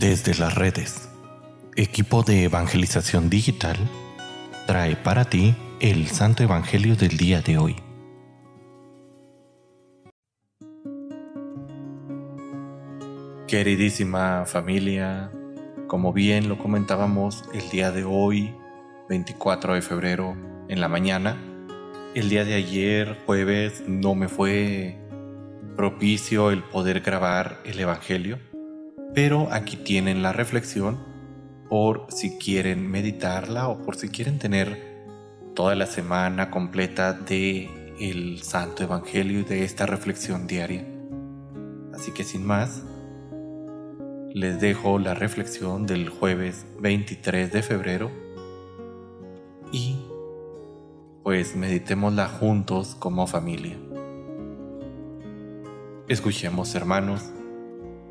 Desde las redes, equipo de evangelización digital trae para ti el Santo Evangelio del día de hoy. Queridísima familia, como bien lo comentábamos el día de hoy, 24 de febrero, en la mañana, el día de ayer, jueves, no me fue propicio el poder grabar el Evangelio, pero aquí tienen la reflexión por si quieren meditarla o por si quieren tener toda la semana completa de el Santo Evangelio y de esta reflexión diaria. Así que sin más, les dejo la reflexión del jueves 23 de febrero y pues meditémosla juntos como familia. Escuchemos hermanos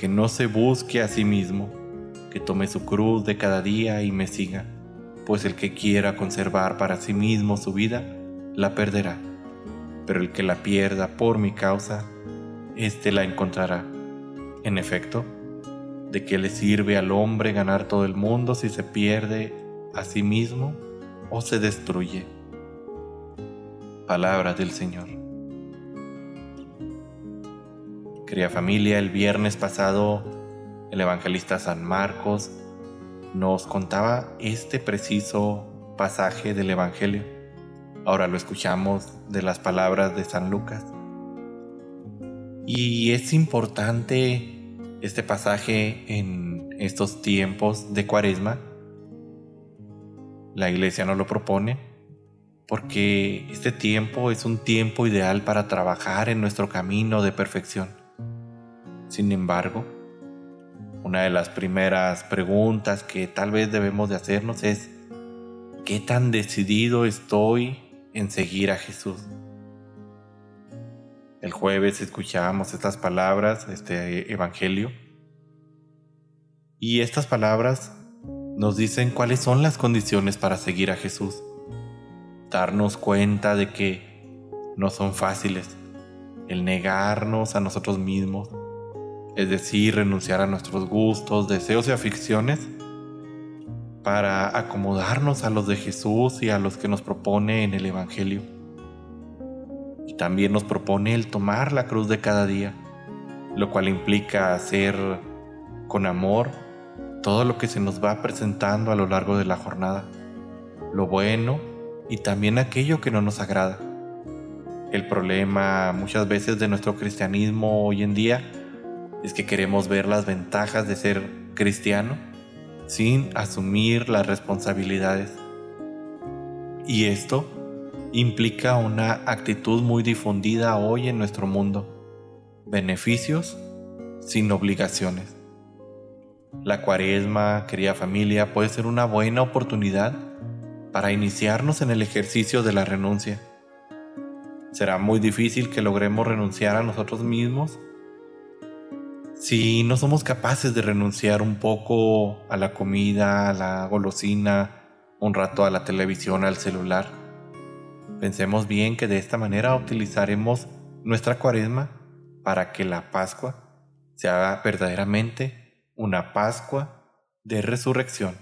que no se busque a sí mismo, que tome su cruz de cada día y me siga, pues el que quiera conservar para sí mismo su vida, la perderá, pero el que la pierda por mi causa, éste la encontrará. En efecto, ¿De qué le sirve al hombre ganar todo el mundo si se pierde a sí mismo o se destruye? Palabra del Señor. Querida familia, el viernes pasado el evangelista San Marcos nos contaba este preciso pasaje del Evangelio. Ahora lo escuchamos de las palabras de San Lucas. Y es importante este pasaje en estos tiempos de cuaresma. La iglesia nos lo propone porque este tiempo es un tiempo ideal para trabajar en nuestro camino de perfección. Sin embargo, una de las primeras preguntas que tal vez debemos de hacernos es, ¿qué tan decidido estoy en seguir a Jesús? El jueves escuchábamos estas palabras, este evangelio. Y estas palabras nos dicen cuáles son las condiciones para seguir a Jesús. Darnos cuenta de que no son fáciles. El negarnos a nosotros mismos, es decir, renunciar a nuestros gustos, deseos y aficiones para acomodarnos a los de Jesús y a los que nos propone en el Evangelio también nos propone el tomar la cruz de cada día, lo cual implica hacer con amor todo lo que se nos va presentando a lo largo de la jornada, lo bueno y también aquello que no nos agrada. El problema muchas veces de nuestro cristianismo hoy en día es que queremos ver las ventajas de ser cristiano sin asumir las responsabilidades. Y esto implica una actitud muy difundida hoy en nuestro mundo. Beneficios sin obligaciones. La cuaresma, querida familia, puede ser una buena oportunidad para iniciarnos en el ejercicio de la renuncia. Será muy difícil que logremos renunciar a nosotros mismos si no somos capaces de renunciar un poco a la comida, a la golosina, un rato a la televisión, al celular. Pensemos bien que de esta manera utilizaremos nuestra cuaresma para que la Pascua sea verdaderamente una Pascua de resurrección.